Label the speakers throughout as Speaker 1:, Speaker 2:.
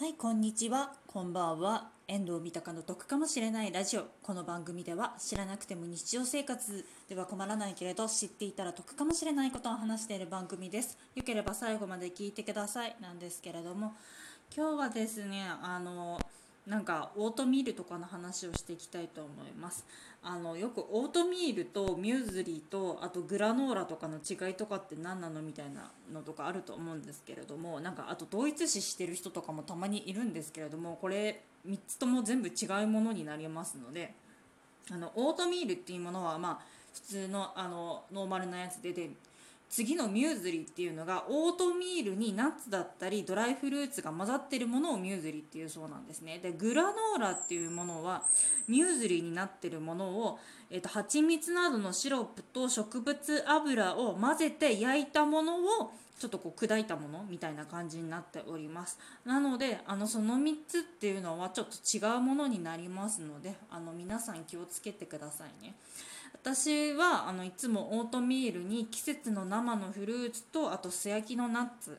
Speaker 1: はいこんにちは。こんばんは。遠藤三鷹の得かもしれないラジオ。この番組では知らなくても日常生活では困らないけれど知っていたら得かもしれないことを話している番組です。よければ最後まで聞いてください。なんですけれども今日はですねあのなんかオートミールとかの話をしていきたいと思います。あのよくオートミールとミューズリーとあとグラノーラとかの違いとかって何なのみたいなのとかあると思うんですけれどもなんかあと同一視してる人とかもたまにいるんですけれどもこれ3つとも全部違うものになりますのであのオートミールっていうものはまあ普通のあのノーマルなやつでで次のミューズリーっていうのがオートミールにナッツだったりドライフルーツが混ざってるものをミューズリーっていうそうなんですね。でグラノーラっていうものはミューズリーになってるものを、えーと、蜂蜜などのシロップと植物油を混ぜて焼いたものをちょっとこう砕いたものみたいな感じになっております。なのであのその3つっていうのはちょっと違うものになりますのであの皆さん気をつけてくださいね。私はあのいつもオートミールに季節の生のフルーツとあと素焼きのナッツ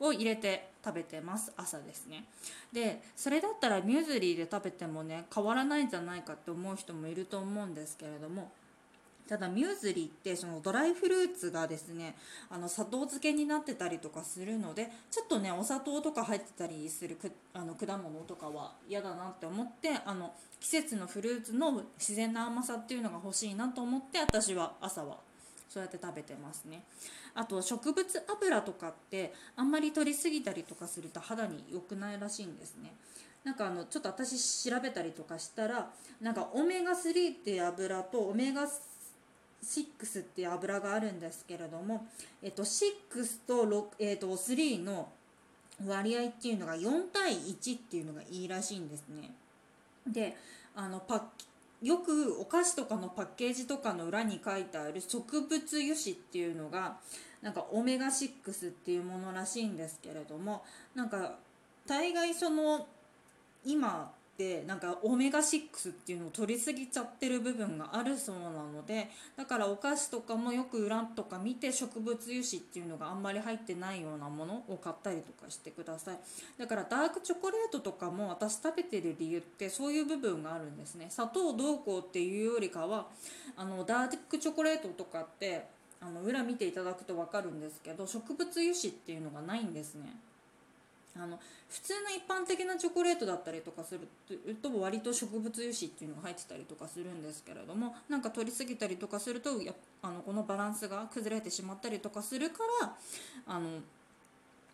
Speaker 1: を入れて食べてます。朝ですね。でそれだったらミューズリーで食べてもね変わらないんじゃないかって思う人もいると思うんですけれどもただミューズリーってそのドライフルーツがですねあの砂糖漬けになってたりとかするのでちょっとねお砂糖とか入ってたりするくあの果物とかは嫌だなって思ってあの季節のフルーツの自然な甘さっていうのが欲しいなと思って私は朝はそうやって食べてますね。あと植物油とかってあんまり取りすぎたりとかすると肌に良くないらしいんですね。なんかあのちょっと私調べたりとかしたらなんかオメガ3って油とオメガ6っていう油があるんですけれども、えっと、6と6、えっと、3の割合っていうのが4対1っていうのがいいらしいんですね。であのパよくお菓子とかのパッケージとかの裏に書いてある植物油脂っていうのがなんかオメガ6っていうものらしいんですけれどもなんか大概その今っなんかオメガ6っていうのを取りすぎちゃってる部分があるそうなのでだからお菓子とかもよく裏とか見て植物油脂っていうのがあんまり入ってないようなものを買ったりとかしてください。だからダークチョコレートとかも私食べてる理由ってそういう部分があるんですね。砂糖どうこうっていうよりかはあのダークチョコレートとかってあの裏見ていただくと分かるんですけど植物油脂っていうのがないんですね。あの普通の一般的なチョコレートだったりとかすると割と植物油脂っていうのが入ってたりとかするんですけれどもなんか取りすぎたりとかするとやあのこのバランスが崩れてしまったりとかするからあの、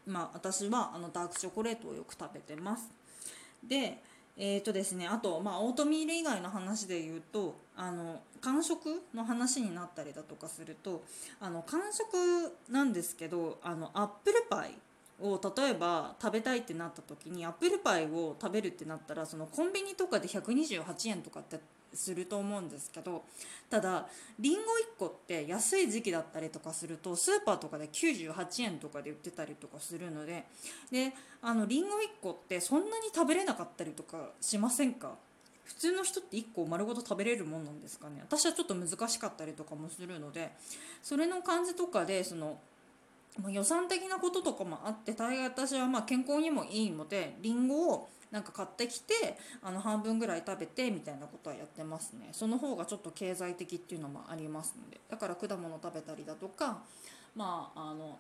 Speaker 1: まあ、私はあのダークチョコレートをよく食べてます。でえーとですね、あと、まあ、オートミール以外の話で言うとあの間食の話になったりだとかするとあの間食なんですけどあのアップルパイを例えば食べたいってなった時にアップルパイを食べるってなったらそのコンビニとかで128円とかってすると思うんですけどただりんご1個って安い時期だったりとかするとスーパーとかで98円とかで売ってたりとかするのでであのりんご1個ってそんなに食べれなかったりとかしませんか？普通の人って1個丸ごと食べれるもんなんですかね？私はちょっと難しかったりとかもするのでそれの感じとかでそのま予算的なこととかもあって大概私はまあ健康にもいいのでりんごをなんか買ってきてあの半分ぐらい食べてみたいなことはやってますね。その方がちょっと経済的っていうのもありますのでだから果物食べたりだとかまああの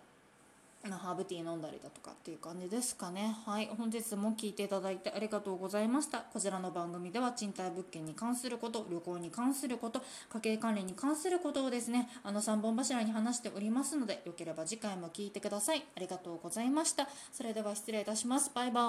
Speaker 1: ハーブティー飲んだりだとかっていう感じですかね。はい。本日も聞いていただいてありがとうございました。こちらの番組では賃貸物件に関すること、旅行に関すること、家計管理に関することをですね、あの3本柱に話しておりますので、よければ次回も聞いてください。ありがとうございました。それでは失礼いたします。バイバーイ。